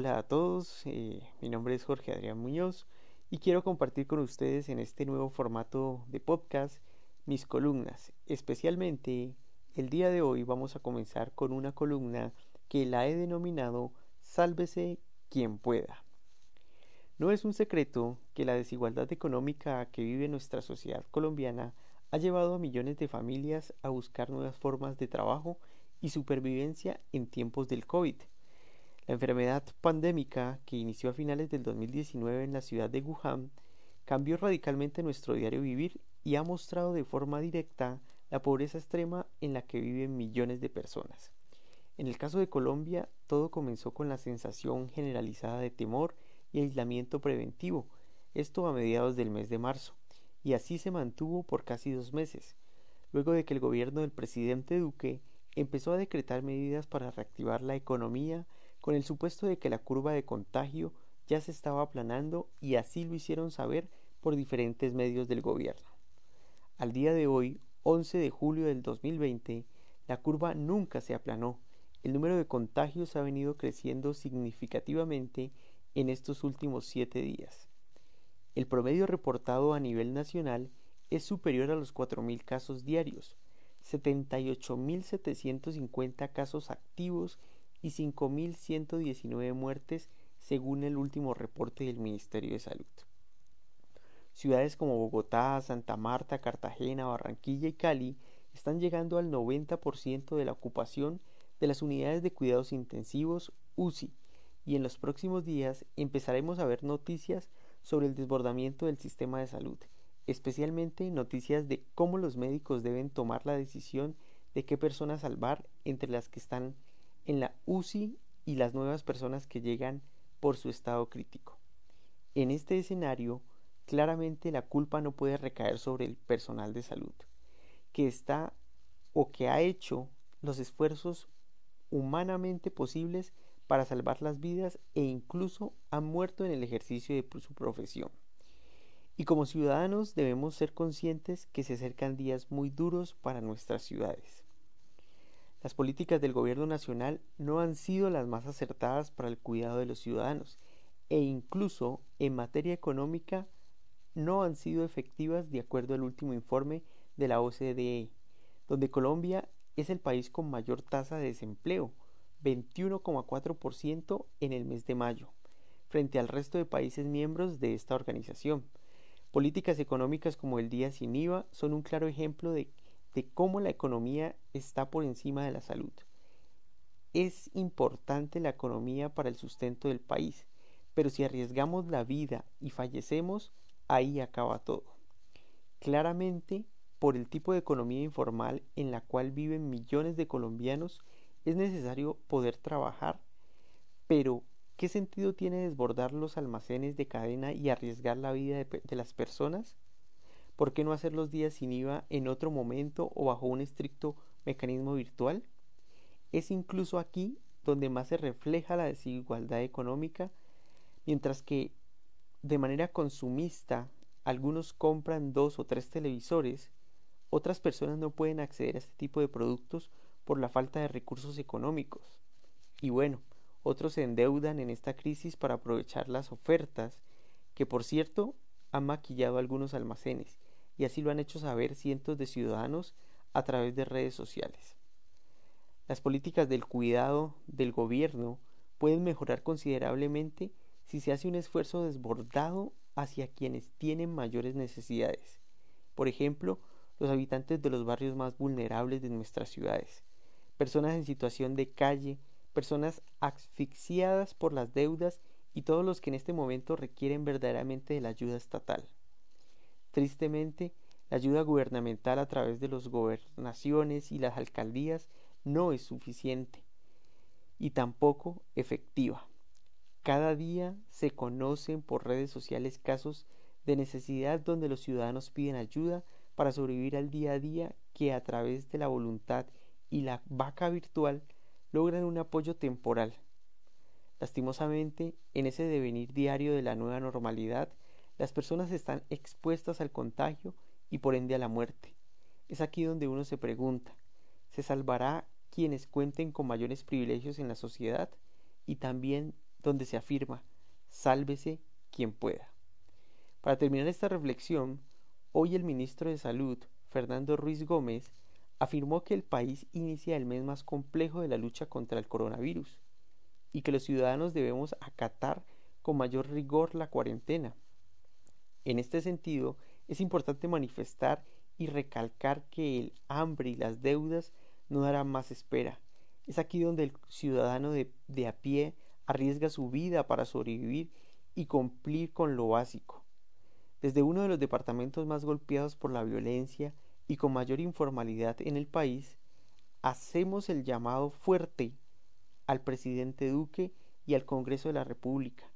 Hola a todos, eh, mi nombre es Jorge Adrián Muñoz y quiero compartir con ustedes en este nuevo formato de podcast mis columnas. Especialmente el día de hoy vamos a comenzar con una columna que la he denominado Sálvese quien pueda. No es un secreto que la desigualdad económica que vive nuestra sociedad colombiana ha llevado a millones de familias a buscar nuevas formas de trabajo y supervivencia en tiempos del COVID la enfermedad pandémica que inició a finales del 2019 en la ciudad de Wuhan cambió radicalmente nuestro diario vivir y ha mostrado de forma directa la pobreza extrema en la que viven millones de personas. En el caso de Colombia, todo comenzó con la sensación generalizada de temor y aislamiento preventivo, esto a mediados del mes de marzo, y así se mantuvo por casi dos meses, luego de que el gobierno del presidente Duque empezó a decretar medidas para reactivar la economía con el supuesto de que la curva de contagio ya se estaba aplanando y así lo hicieron saber por diferentes medios del gobierno. Al día de hoy, 11 de julio del 2020, la curva nunca se aplanó. El número de contagios ha venido creciendo significativamente en estos últimos siete días. El promedio reportado a nivel nacional es superior a los 4.000 casos diarios, 78.750 casos activos y 5.119 muertes según el último reporte del Ministerio de Salud. Ciudades como Bogotá, Santa Marta, Cartagena, Barranquilla y Cali están llegando al 90% de la ocupación de las unidades de cuidados intensivos UCI y en los próximos días empezaremos a ver noticias sobre el desbordamiento del sistema de salud, especialmente noticias de cómo los médicos deben tomar la decisión de qué personas salvar entre las que están en la UCI y las nuevas personas que llegan por su estado crítico. En este escenario, claramente la culpa no puede recaer sobre el personal de salud, que está o que ha hecho los esfuerzos humanamente posibles para salvar las vidas e incluso han muerto en el ejercicio de su profesión. Y como ciudadanos debemos ser conscientes que se acercan días muy duros para nuestras ciudades. Las políticas del gobierno nacional no han sido las más acertadas para el cuidado de los ciudadanos e incluso en materia económica no han sido efectivas de acuerdo al último informe de la OCDE, donde Colombia es el país con mayor tasa de desempleo, 21,4% en el mes de mayo, frente al resto de países miembros de esta organización. Políticas económicas como el día sin IVA son un claro ejemplo de de cómo la economía está por encima de la salud. Es importante la economía para el sustento del país, pero si arriesgamos la vida y fallecemos, ahí acaba todo. Claramente, por el tipo de economía informal en la cual viven millones de colombianos, es necesario poder trabajar, pero ¿qué sentido tiene desbordar los almacenes de cadena y arriesgar la vida de, de las personas? ¿Por qué no hacer los días sin IVA en otro momento o bajo un estricto mecanismo virtual? Es incluso aquí donde más se refleja la desigualdad económica, mientras que de manera consumista algunos compran dos o tres televisores, otras personas no pueden acceder a este tipo de productos por la falta de recursos económicos. Y bueno, otros se endeudan en esta crisis para aprovechar las ofertas, que por cierto han maquillado algunos almacenes y así lo han hecho saber cientos de ciudadanos a través de redes sociales. Las políticas del cuidado del gobierno pueden mejorar considerablemente si se hace un esfuerzo desbordado hacia quienes tienen mayores necesidades. Por ejemplo, los habitantes de los barrios más vulnerables de nuestras ciudades, personas en situación de calle, personas asfixiadas por las deudas y todos los que en este momento requieren verdaderamente de la ayuda estatal. Tristemente, la ayuda gubernamental a través de las gobernaciones y las alcaldías no es suficiente y tampoco efectiva. Cada día se conocen por redes sociales casos de necesidad donde los ciudadanos piden ayuda para sobrevivir al día a día que a través de la voluntad y la vaca virtual logran un apoyo temporal. Lastimosamente, en ese devenir diario de la nueva normalidad, las personas están expuestas al contagio y por ende a la muerte. Es aquí donde uno se pregunta, ¿se salvará quienes cuenten con mayores privilegios en la sociedad y también donde se afirma, sálvese quien pueda. Para terminar esta reflexión, hoy el ministro de Salud, Fernando Ruiz Gómez, afirmó que el país inicia el mes más complejo de la lucha contra el coronavirus y que los ciudadanos debemos acatar con mayor rigor la cuarentena. En este sentido, es importante manifestar y recalcar que el hambre y las deudas no darán más espera. Es aquí donde el ciudadano de, a pie arriesga su vida para sobrevivir y cumplir con lo básico. Desde uno de los departamentos más golpeados por la violencia y con mayor informalidad en el país, hacemos el llamado fuerte al presidente Duque y al Congreso de la República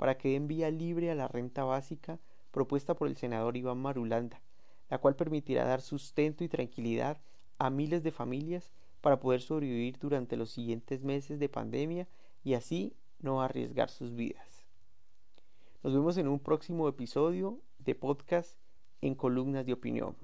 para que den vía libre a la renta básica propuesta por el senador Iván Marulanda, la cual permitirá dar sustento y tranquilidad a miles de familias para poder sobrevivir durante los siguientes meses de pandemia y así no arriesgar sus vidas. Nos vemos en un próximo episodio de podcast en columnas de opinión.